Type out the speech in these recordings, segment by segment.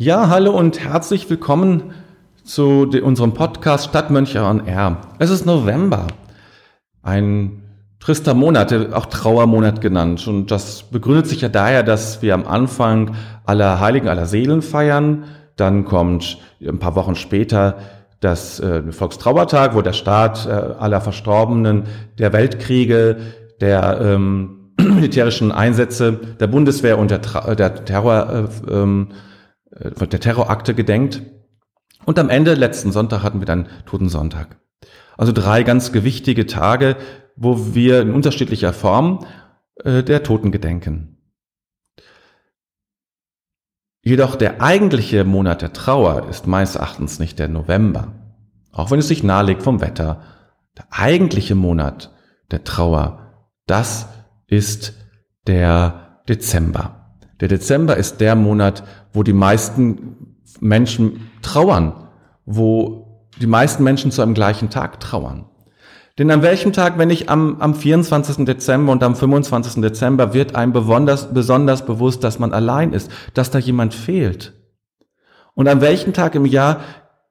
Ja, hallo und herzlich willkommen zu unserem Podcast Stadtmönche on Air. Es ist November, ein trister Monat, auch Trauermonat genannt. Und das begründet sich ja daher, dass wir am Anfang aller Heiligen, aller Seelen feiern. Dann kommt ein paar Wochen später das äh, Volkstrauertag, wo der Staat äh, aller Verstorbenen der Weltkriege, der ähm, militärischen Einsätze der Bundeswehr und der, der Terror, äh, ähm, äh, der Terrorakte gedenkt. Und am Ende, letzten Sonntag, hatten wir dann Totensonntag. Also drei ganz gewichtige Tage, wo wir in unterschiedlicher Form äh, der Toten gedenken. Jedoch der eigentliche Monat der Trauer ist meines Erachtens nicht der November, auch wenn es sich nahelegt vom Wetter. Der eigentliche Monat der Trauer, das ist der Dezember. Der Dezember ist der Monat, wo die meisten Menschen trauern, wo die meisten Menschen zu einem gleichen Tag trauern. Denn an welchem Tag, wenn nicht am, am 24. Dezember und am 25. Dezember, wird einem besonders, besonders bewusst, dass man allein ist, dass da jemand fehlt. Und an welchem Tag im Jahr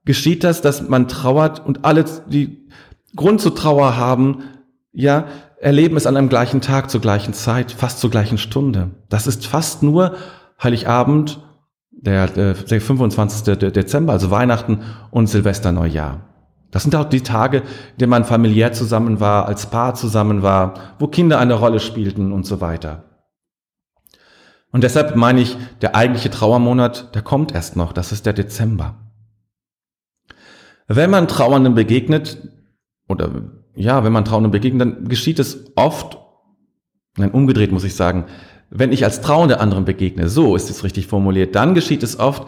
geschieht das, dass man trauert und alle, die Grund zur Trauer haben, ja, erleben es an einem gleichen Tag, zur gleichen Zeit, fast zur gleichen Stunde. Das ist fast nur Heiligabend, der, der 25. Dezember, also Weihnachten und Silvester Neujahr. Das sind auch die Tage, in denen man familiär zusammen war, als Paar zusammen war, wo Kinder eine Rolle spielten und so weiter. Und deshalb meine ich, der eigentliche Trauermonat, der kommt erst noch, das ist der Dezember. Wenn man Trauernden begegnet, oder ja, wenn man Trauernden begegnet, dann geschieht es oft, nein, umgedreht muss ich sagen, wenn ich als Trauernde anderen begegne, so ist es richtig formuliert, dann geschieht es oft,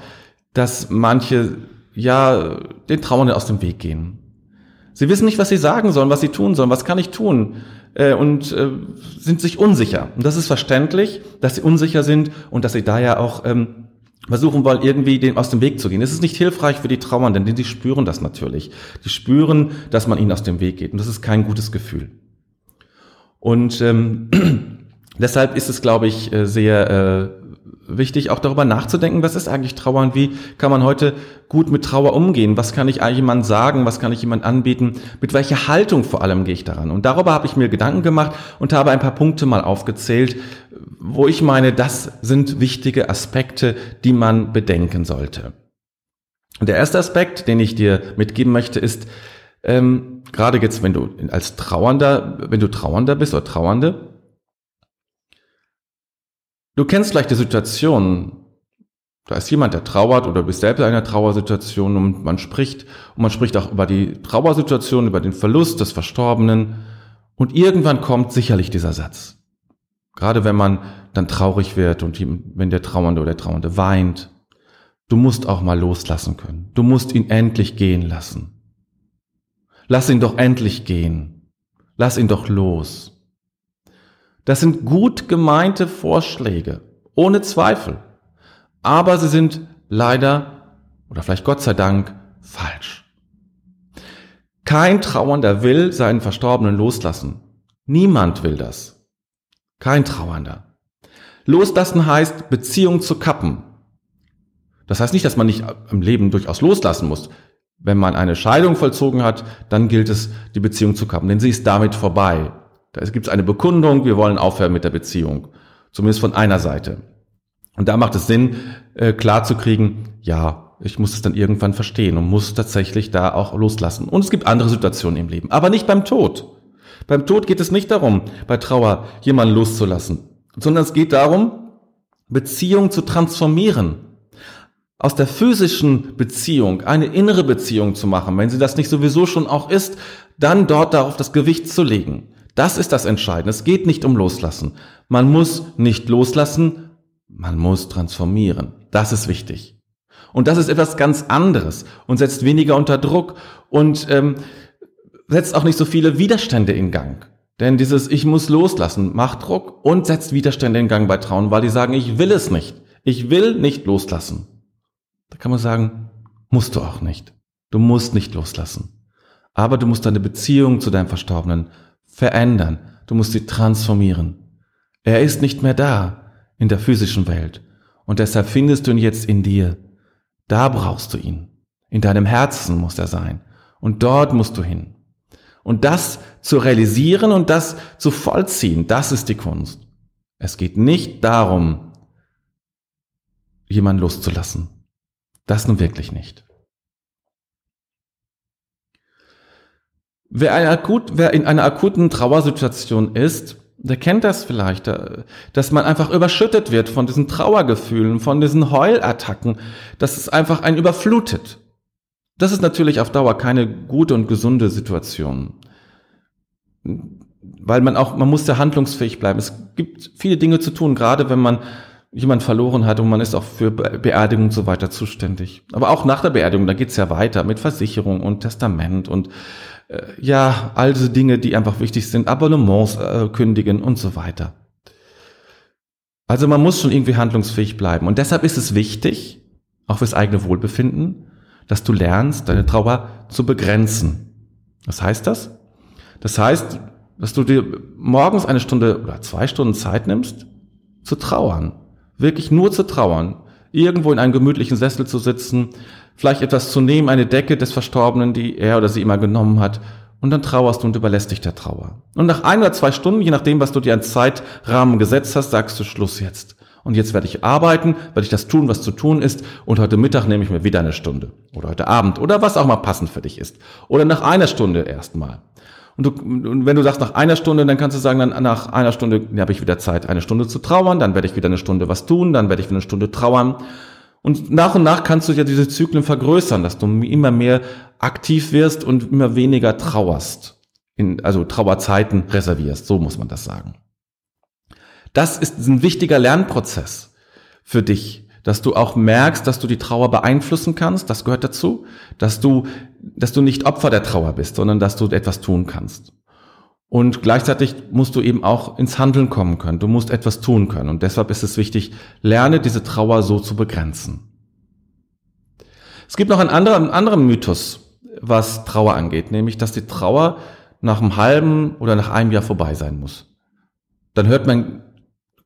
dass manche ja den Trauernden aus dem Weg gehen. Sie wissen nicht, was sie sagen sollen, was sie tun sollen, was kann ich tun äh, und äh, sind sich unsicher. Und das ist verständlich, dass sie unsicher sind und dass sie daher auch ähm, versuchen wollen, irgendwie den aus dem Weg zu gehen. Es ist nicht hilfreich für die Trauernden, denn die spüren das natürlich. Die spüren, dass man ihnen aus dem Weg geht und das ist kein gutes Gefühl. Und ähm, deshalb ist es, glaube ich, äh, sehr äh, wichtig, auch darüber nachzudenken, was ist eigentlich Trauer und wie kann man heute gut mit Trauer umgehen? Was kann ich jemand sagen? Was kann ich jemand anbieten? Mit welcher Haltung vor allem gehe ich daran? Und darüber habe ich mir Gedanken gemacht und habe ein paar Punkte mal aufgezählt, wo ich meine, das sind wichtige Aspekte, die man bedenken sollte. Der erste Aspekt, den ich dir mitgeben möchte, ist, ähm, gerade jetzt, wenn du als Trauernder, wenn du Trauernder bist oder Trauernde, Du kennst vielleicht die Situation, da ist jemand, der trauert oder du bist selbst in einer Trauersituation und man spricht und man spricht auch über die Trauersituation, über den Verlust des Verstorbenen und irgendwann kommt sicherlich dieser Satz. Gerade wenn man dann traurig wird und wenn der Trauernde oder der Trauernde weint, du musst auch mal loslassen können. Du musst ihn endlich gehen lassen. Lass ihn doch endlich gehen. Lass ihn doch los. Das sind gut gemeinte Vorschläge, ohne Zweifel. Aber sie sind leider, oder vielleicht Gott sei Dank, falsch. Kein Trauernder will seinen Verstorbenen loslassen. Niemand will das. Kein Trauernder. Loslassen heißt, Beziehung zu kappen. Das heißt nicht, dass man nicht im Leben durchaus loslassen muss. Wenn man eine Scheidung vollzogen hat, dann gilt es, die Beziehung zu kappen, denn sie ist damit vorbei. Da gibt es eine Bekundung, wir wollen aufhören mit der Beziehung. Zumindest von einer Seite. Und da macht es Sinn, äh, klar zu kriegen, ja, ich muss es dann irgendwann verstehen und muss tatsächlich da auch loslassen. Und es gibt andere Situationen im Leben, aber nicht beim Tod. Beim Tod geht es nicht darum, bei Trauer jemanden loszulassen, sondern es geht darum, Beziehung zu transformieren. Aus der physischen Beziehung eine innere Beziehung zu machen, wenn sie das nicht sowieso schon auch ist, dann dort darauf das Gewicht zu legen. Das ist das Entscheidende. Es geht nicht um Loslassen. Man muss nicht loslassen, man muss transformieren. Das ist wichtig. Und das ist etwas ganz anderes und setzt weniger unter Druck und ähm, setzt auch nicht so viele Widerstände in Gang. Denn dieses Ich muss loslassen macht Druck und setzt Widerstände in Gang bei Trauen, weil die sagen, ich will es nicht. Ich will nicht loslassen. Da kann man sagen, musst du auch nicht. Du musst nicht loslassen. Aber du musst deine Beziehung zu deinem Verstorbenen verändern. Du musst sie transformieren. Er ist nicht mehr da in der physischen Welt. Und deshalb findest du ihn jetzt in dir. Da brauchst du ihn. In deinem Herzen muss er sein. Und dort musst du hin. Und das zu realisieren und das zu vollziehen, das ist die Kunst. Es geht nicht darum, jemanden loszulassen. Das nun wirklich nicht. Wer, akut, wer in einer akuten Trauersituation ist, der kennt das vielleicht, äh, dass man einfach überschüttet wird von diesen Trauergefühlen, von diesen Heulattacken, dass es einfach einen überflutet. Das ist natürlich auf Dauer keine gute und gesunde Situation. Weil man auch, man muss ja handlungsfähig bleiben. Es gibt viele Dinge zu tun, gerade wenn man jemand verloren hat und man ist auch für Beerdigung und so weiter zuständig. Aber auch nach der Beerdigung, da geht's ja weiter mit Versicherung und Testament und äh, ja, all diese Dinge, die einfach wichtig sind, Abonnements äh, kündigen und so weiter. Also man muss schon irgendwie handlungsfähig bleiben. Und deshalb ist es wichtig, auch fürs eigene Wohlbefinden, dass du lernst, deine Trauer zu begrenzen. Was heißt das? Das heißt, dass du dir morgens eine Stunde oder zwei Stunden Zeit nimmst, zu trauern. Wirklich nur zu trauern. Irgendwo in einem gemütlichen Sessel zu sitzen, vielleicht etwas zu nehmen, eine Decke des Verstorbenen, die er oder sie immer genommen hat, und dann trauerst du und überlässt dich der Trauer. Und nach ein oder zwei Stunden, je nachdem, was du dir als Zeitrahmen gesetzt hast, sagst du Schluss jetzt. Und jetzt werde ich arbeiten, werde ich das tun, was zu tun ist, und heute Mittag nehme ich mir wieder eine Stunde. Oder heute Abend, oder was auch mal passend für dich ist. Oder nach einer Stunde erstmal. Und, und wenn du sagst nach einer Stunde, dann kannst du sagen, dann nach einer Stunde habe ich wieder Zeit, eine Stunde zu trauern, dann werde ich wieder eine Stunde was tun, dann werde ich wieder eine Stunde trauern. Und nach und nach kannst du ja diese Zyklen vergrößern, dass du immer mehr aktiv wirst und immer weniger trauerst. In, also Trauerzeiten reservierst, so muss man das sagen. Das ist ein wichtiger Lernprozess für dich, dass du auch merkst, dass du die Trauer beeinflussen kannst, das gehört dazu, dass du, dass du nicht Opfer der Trauer bist, sondern dass du etwas tun kannst. Und gleichzeitig musst du eben auch ins Handeln kommen können. Du musst etwas tun können. Und deshalb ist es wichtig, lerne diese Trauer so zu begrenzen. Es gibt noch einen anderen, einen anderen Mythos, was Trauer angeht, nämlich, dass die Trauer nach einem halben oder nach einem Jahr vorbei sein muss. Dann hört man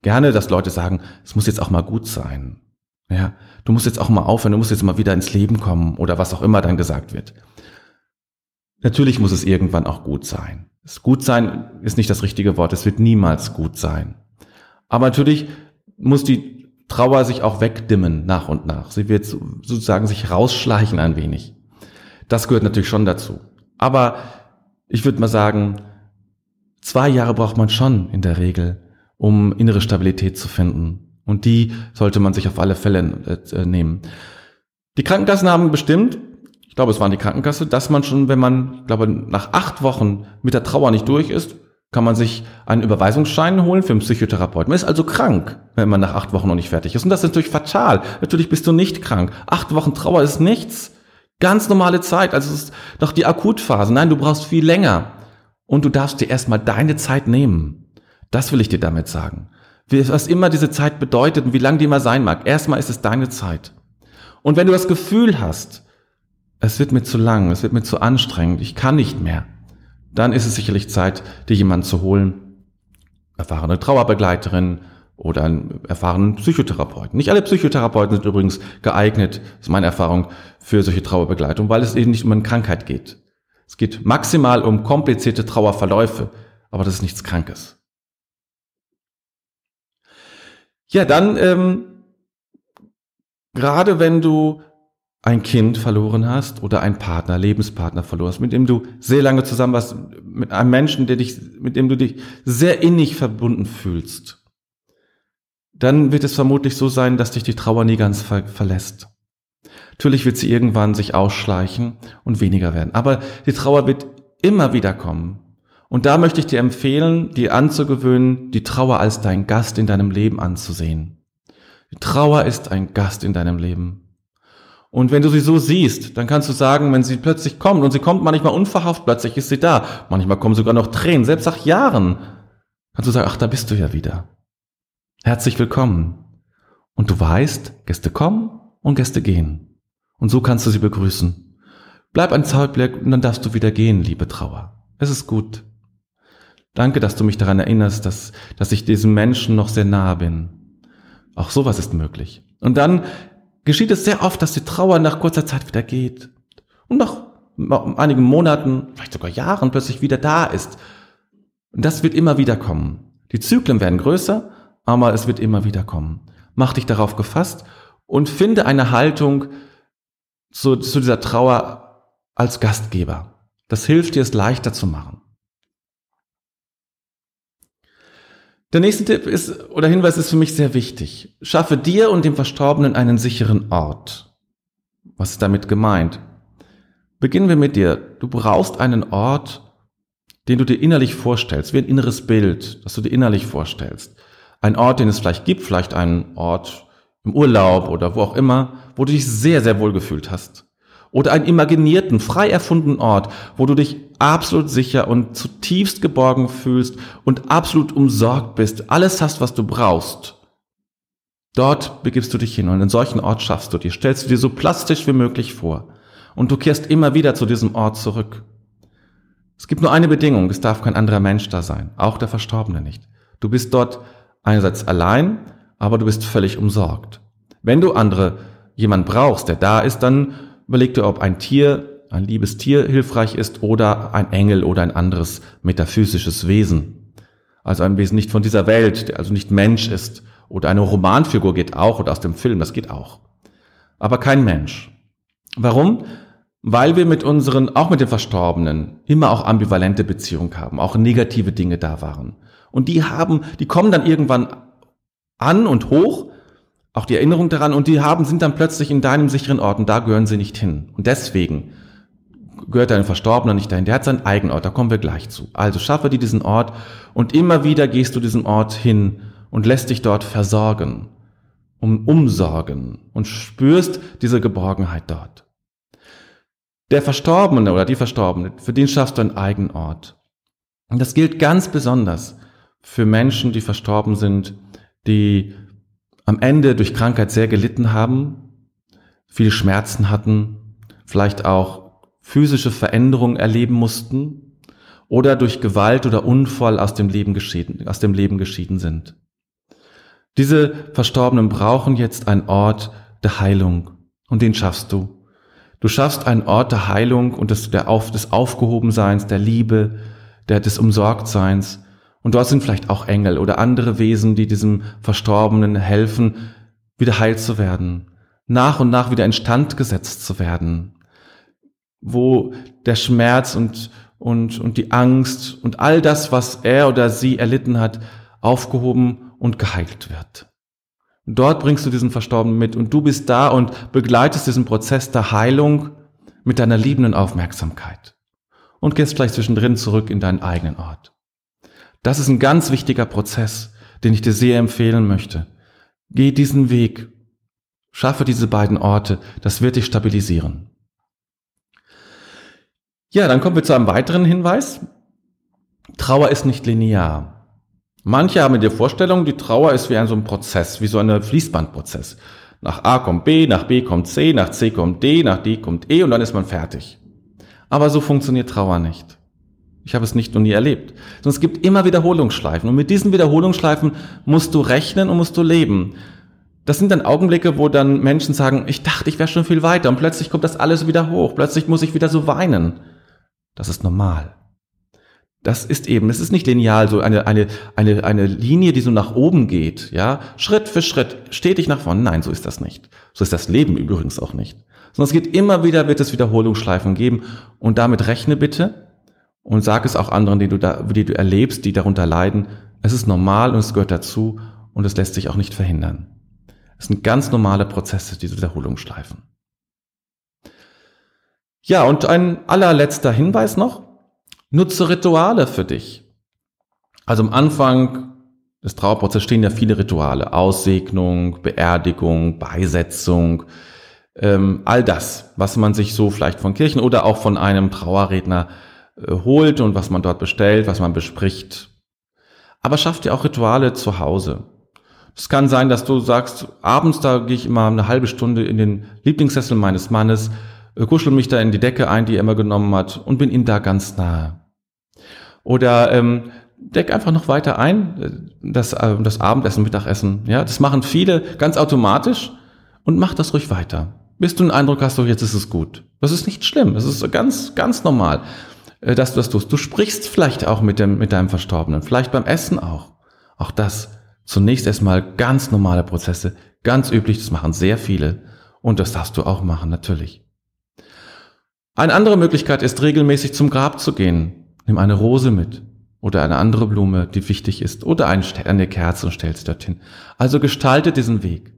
gerne, dass Leute sagen, es muss jetzt auch mal gut sein. Ja, du musst jetzt auch mal aufhören, du musst jetzt mal wieder ins Leben kommen oder was auch immer dann gesagt wird. Natürlich muss es irgendwann auch gut sein. Das gut sein ist nicht das richtige Wort. Es wird niemals gut sein. Aber natürlich muss die Trauer sich auch wegdimmen nach und nach. Sie wird sozusagen sich rausschleichen ein wenig. Das gehört natürlich schon dazu. Aber ich würde mal sagen, zwei Jahre braucht man schon in der Regel, um innere Stabilität zu finden. Und die sollte man sich auf alle Fälle äh, nehmen. Die Krankenkassen haben bestimmt, ich glaube, es waren die Krankenkasse, dass man schon, wenn man, ich glaube, nach acht Wochen mit der Trauer nicht durch ist, kann man sich einen Überweisungsschein holen für einen Psychotherapeuten. Man ist also krank, wenn man nach acht Wochen noch nicht fertig ist. Und das ist natürlich fatal. Natürlich bist du nicht krank. Acht Wochen Trauer ist nichts. Ganz normale Zeit. Also es ist doch die Akutphase. Nein, du brauchst viel länger. Und du darfst dir erstmal deine Zeit nehmen. Das will ich dir damit sagen. Was immer diese Zeit bedeutet und wie lang die immer sein mag. Erstmal ist es deine Zeit. Und wenn du das Gefühl hast, es wird mir zu lang, es wird mir zu anstrengend, ich kann nicht mehr, dann ist es sicherlich Zeit, dir jemanden zu holen, erfahrene Trauerbegleiterin oder einen erfahrenen Psychotherapeuten. Nicht alle Psychotherapeuten sind übrigens geeignet, ist meine Erfahrung, für solche Trauerbegleitung, weil es eben nicht um eine Krankheit geht. Es geht maximal um komplizierte Trauerverläufe, aber das ist nichts Krankes. Ja, dann ähm, gerade wenn du ein Kind verloren hast oder einen Partner, Lebenspartner verloren hast, mit dem du sehr lange zusammen warst, mit einem Menschen, der dich, mit dem du dich sehr innig verbunden fühlst, dann wird es vermutlich so sein, dass dich die Trauer nie ganz ver verlässt. Natürlich wird sie irgendwann sich ausschleichen und weniger werden. Aber die Trauer wird immer wieder kommen. Und da möchte ich dir empfehlen, dir anzugewöhnen, die Trauer als dein Gast in deinem Leben anzusehen. Die Trauer ist ein Gast in deinem Leben. Und wenn du sie so siehst, dann kannst du sagen, wenn sie plötzlich kommt, und sie kommt manchmal unverhofft, plötzlich ist sie da. Manchmal kommen sogar noch Tränen, selbst nach Jahren. Kannst du sagen, ach, da bist du ja wieder. Herzlich willkommen. Und du weißt, Gäste kommen und Gäste gehen. Und so kannst du sie begrüßen. Bleib ein Zeitblick und dann darfst du wieder gehen, liebe Trauer. Es ist gut. Danke, dass du mich daran erinnerst, dass, dass ich diesem Menschen noch sehr nahe bin. Auch sowas ist möglich. Und dann geschieht es sehr oft, dass die Trauer nach kurzer Zeit wieder geht und nach einigen Monaten, vielleicht sogar Jahren plötzlich wieder da ist. Und das wird immer wieder kommen. Die Zyklen werden größer, aber es wird immer wieder kommen. Mach dich darauf gefasst und finde eine Haltung zu, zu dieser Trauer als Gastgeber. Das hilft dir, es leichter zu machen. Der nächste Tipp ist oder Hinweis ist für mich sehr wichtig. Schaffe dir und dem Verstorbenen einen sicheren Ort. Was ist damit gemeint? Beginnen wir mit dir. Du brauchst einen Ort, den du dir innerlich vorstellst, wie ein inneres Bild, das du dir innerlich vorstellst. Ein Ort, den es vielleicht gibt, vielleicht einen Ort im Urlaub oder wo auch immer, wo du dich sehr, sehr wohl gefühlt hast. Oder einen imaginierten, frei erfundenen Ort, wo du dich absolut sicher und zutiefst geborgen fühlst und absolut umsorgt bist, alles hast, was du brauchst. Dort begibst du dich hin und einen solchen Ort schaffst du dir, stellst du dir so plastisch wie möglich vor. Und du kehrst immer wieder zu diesem Ort zurück. Es gibt nur eine Bedingung, es darf kein anderer Mensch da sein, auch der Verstorbene nicht. Du bist dort einerseits allein, aber du bist völlig umsorgt. Wenn du andere, jemand brauchst, der da ist, dann überleg dir, ob ein Tier, ein liebes Tier hilfreich ist oder ein Engel oder ein anderes metaphysisches Wesen. Also ein Wesen nicht von dieser Welt, der also nicht Mensch ist. Oder eine Romanfigur geht auch oder aus dem Film, das geht auch. Aber kein Mensch. Warum? weil wir mit unseren, auch mit den Verstorbenen, immer auch ambivalente Beziehungen haben, auch negative Dinge da waren. Und die haben, die kommen dann irgendwann an und hoch, auch die Erinnerung daran, und die haben, sind dann plötzlich in deinem sicheren Ort und da gehören sie nicht hin. Und deswegen gehört dein Verstorbener nicht dahin. Der hat seinen eigenen Ort, da kommen wir gleich zu. Also schaffe dir diesen Ort und immer wieder gehst du diesen Ort hin und lässt dich dort versorgen, um, umsorgen und spürst diese Geborgenheit dort. Der Verstorbene oder die Verstorbene, für den schaffst du einen eigenen Ort. Und das gilt ganz besonders für Menschen, die verstorben sind, die am Ende durch Krankheit sehr gelitten haben, viele Schmerzen hatten, vielleicht auch physische Veränderungen erleben mussten oder durch Gewalt oder Unfall aus dem Leben geschieden, aus dem Leben geschieden sind. Diese Verstorbenen brauchen jetzt einen Ort der Heilung und den schaffst du Du schaffst einen Ort der Heilung und des, der Auf, des Aufgehobenseins, der Liebe, der, des Umsorgtseins. Und dort sind vielleicht auch Engel oder andere Wesen, die diesem Verstorbenen helfen, wieder heil zu werden, nach und nach wieder instand gesetzt zu werden, wo der Schmerz und, und, und die Angst und all das, was er oder sie erlitten hat, aufgehoben und geheilt wird. Und dort bringst du diesen Verstorbenen mit und du bist da und begleitest diesen Prozess der Heilung mit deiner liebenden Aufmerksamkeit und gehst vielleicht zwischendrin zurück in deinen eigenen Ort. Das ist ein ganz wichtiger Prozess, den ich dir sehr empfehlen möchte. Geh diesen Weg. Schaffe diese beiden Orte. Das wird dich stabilisieren. Ja, dann kommen wir zu einem weiteren Hinweis. Trauer ist nicht linear. Manche haben die Vorstellung, die Trauer ist wie ein so ein Prozess, wie so ein Fließbandprozess. Nach A kommt B, nach B kommt C, nach C kommt D, nach D kommt E und dann ist man fertig. Aber so funktioniert Trauer nicht. Ich habe es nicht noch nie erlebt. Sondern es gibt immer Wiederholungsschleifen. Und mit diesen Wiederholungsschleifen musst du rechnen und musst du leben. Das sind dann Augenblicke, wo dann Menschen sagen, ich dachte, ich wäre schon viel weiter und plötzlich kommt das alles wieder hoch. Plötzlich muss ich wieder so weinen. Das ist normal. Das ist eben, es ist nicht lineal, so eine, eine, eine, eine Linie, die so nach oben geht, ja, Schritt für Schritt, stetig nach vorne. Nein, so ist das nicht. So ist das Leben übrigens auch nicht. Sondern es geht immer wieder, wird es Wiederholungsschleifen geben und damit rechne bitte und sag es auch anderen, die du da, die du erlebst, die darunter leiden. Es ist normal und es gehört dazu und es lässt sich auch nicht verhindern. Es sind ganz normale Prozesse, diese Wiederholungsschleifen. Ja, und ein allerletzter Hinweis noch. Nutze Rituale für dich. Also am Anfang des Trauerprozesses stehen ja viele Rituale. Aussegnung, Beerdigung, Beisetzung, ähm, all das, was man sich so vielleicht von Kirchen oder auch von einem Trauerredner äh, holt und was man dort bestellt, was man bespricht. Aber schaff dir auch Rituale zu Hause. Es kann sein, dass du sagst, abends da gehe ich immer eine halbe Stunde in den Lieblingssessel meines Mannes, äh, kuschel mich da in die Decke ein, die er immer genommen hat und bin ihm da ganz nahe. Oder ähm, deck einfach noch weiter ein, äh, das, äh, das Abendessen, Mittagessen. Ja, das machen viele ganz automatisch Und mach das ruhig weiter. Bis du den Eindruck hast, so jetzt ist es gut. Das ist nicht schlimm. Das ist ganz, ganz normal, dass du das tust. Du sprichst vielleicht auch mit dem, mit deinem Verstorbenen. Vielleicht beim Essen auch. Auch das. Zunächst erstmal ganz normale Prozesse. Ganz üblich. Das machen sehr viele. Und das darfst du auch machen, natürlich. Eine andere Möglichkeit ist, regelmäßig zum Grab zu gehen. Nimm eine Rose mit oder eine andere Blume, die wichtig ist, oder eine Kerze und stell sie dorthin. Also gestalte diesen Weg.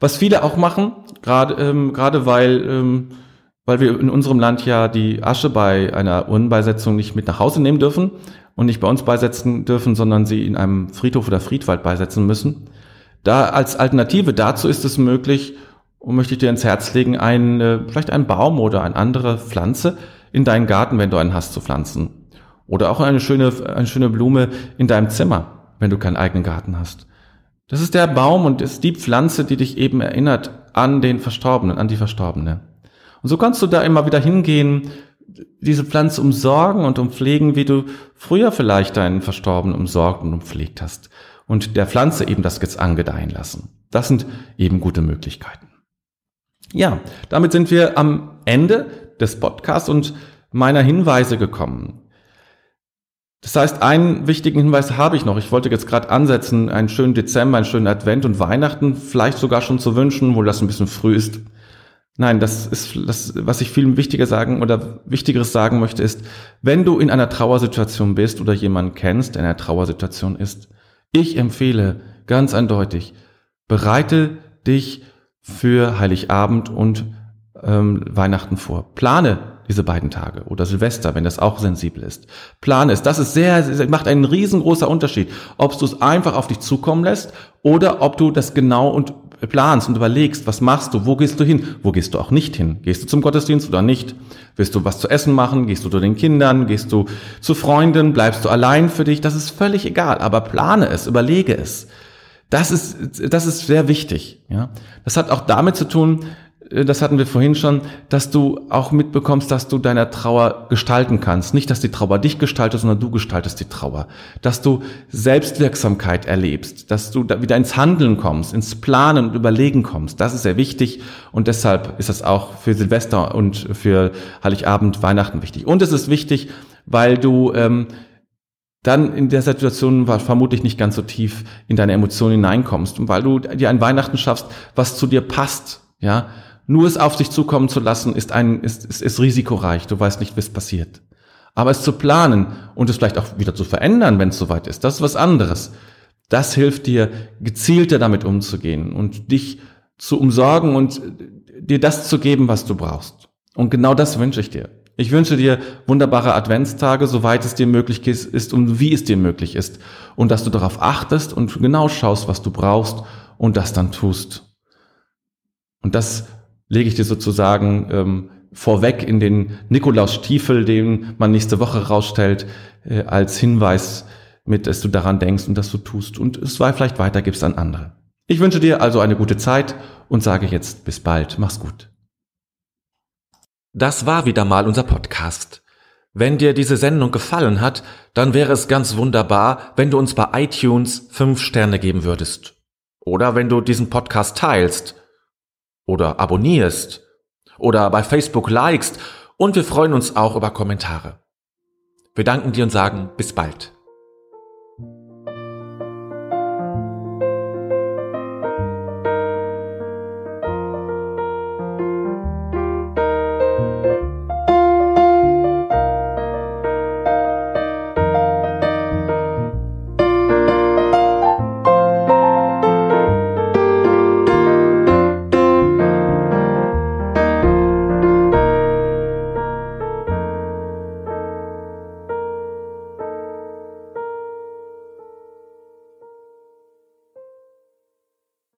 Was viele auch machen, gerade ähm, gerade weil ähm, weil wir in unserem Land ja die Asche bei einer Urnenbeisetzung nicht mit nach Hause nehmen dürfen und nicht bei uns beisetzen dürfen, sondern sie in einem Friedhof oder Friedwald beisetzen müssen. Da als Alternative dazu ist es möglich, und möchte ich dir ins Herz legen, ein, äh, vielleicht einen Baum oder eine andere Pflanze in deinen Garten, wenn du einen hast, zu pflanzen. Oder auch eine schöne, eine schöne Blume in deinem Zimmer, wenn du keinen eigenen Garten hast. Das ist der Baum und ist die Pflanze, die dich eben erinnert an den Verstorbenen, an die Verstorbene. Und so kannst du da immer wieder hingehen, diese Pflanze umsorgen und umpflegen, wie du früher vielleicht deinen Verstorbenen umsorgt und umpflegt hast. Und der Pflanze eben das jetzt angedeihen lassen. Das sind eben gute Möglichkeiten. Ja, damit sind wir am Ende des Podcasts und meiner Hinweise gekommen. Das heißt, einen wichtigen Hinweis habe ich noch. Ich wollte jetzt gerade ansetzen, einen schönen Dezember, einen schönen Advent und Weihnachten vielleicht sogar schon zu wünschen, wo das ein bisschen früh ist. Nein, das ist das, was ich viel wichtiger sagen oder wichtigeres sagen möchte, ist, wenn du in einer Trauersituation bist oder jemanden kennst, der in einer Trauersituation ist, ich empfehle ganz eindeutig, bereite dich für Heiligabend und ähm, Weihnachten vor. Plane diese beiden Tage oder Silvester, wenn das auch sensibel ist. Plane es. Das ist sehr, sehr macht einen riesengroßer Unterschied, ob du es einfach auf dich zukommen lässt oder ob du das genau und planst und überlegst, was machst du, wo gehst du hin, wo gehst du auch nicht hin. Gehst du zum Gottesdienst oder nicht? Willst du was zu essen machen? Gehst du zu den Kindern? Gehst du zu Freunden? Bleibst du allein für dich? Das ist völlig egal, aber plane es, überlege es. Das ist, das ist sehr wichtig. Ja, das hat auch damit zu tun, das hatten wir vorhin schon, dass du auch mitbekommst, dass du deiner Trauer gestalten kannst. Nicht, dass die Trauer dich gestaltet, sondern du gestaltest die Trauer. Dass du Selbstwirksamkeit erlebst, dass du da wieder ins Handeln kommst, ins Planen und Überlegen kommst. Das ist sehr wichtig und deshalb ist das auch für Silvester und für Heiligabend, Weihnachten wichtig. Und es ist wichtig, weil du ähm, dann in der Situation war vermutlich nicht ganz so tief in deine Emotionen hineinkommst und weil du dir ein Weihnachten schaffst, was zu dir passt, ja. Nur es auf sich zukommen zu lassen, ist ein, ist, ist, ist risikoreich. Du weißt nicht, was passiert. Aber es zu planen und es vielleicht auch wieder zu verändern, wenn es soweit ist, das ist was anderes. Das hilft dir, gezielter damit umzugehen und dich zu umsorgen und dir das zu geben, was du brauchst. Und genau das wünsche ich dir. Ich wünsche dir wunderbare Adventstage, soweit es dir möglich ist und wie es dir möglich ist. Und dass du darauf achtest und genau schaust, was du brauchst und das dann tust. Und das lege ich dir sozusagen ähm, vorweg in den Nikolaus-Stiefel, den man nächste Woche rausstellt, äh, als Hinweis mit, dass du daran denkst und dass du tust und es vielleicht weitergibst an andere. Ich wünsche dir also eine gute Zeit und sage jetzt bis bald. Mach's gut. Das war wieder mal unser Podcast. Wenn dir diese Sendung gefallen hat, dann wäre es ganz wunderbar, wenn du uns bei iTunes fünf Sterne geben würdest. Oder wenn du diesen Podcast teilst. Oder abonnierst. Oder bei Facebook likest. Und wir freuen uns auch über Kommentare. Wir danken dir und sagen bis bald.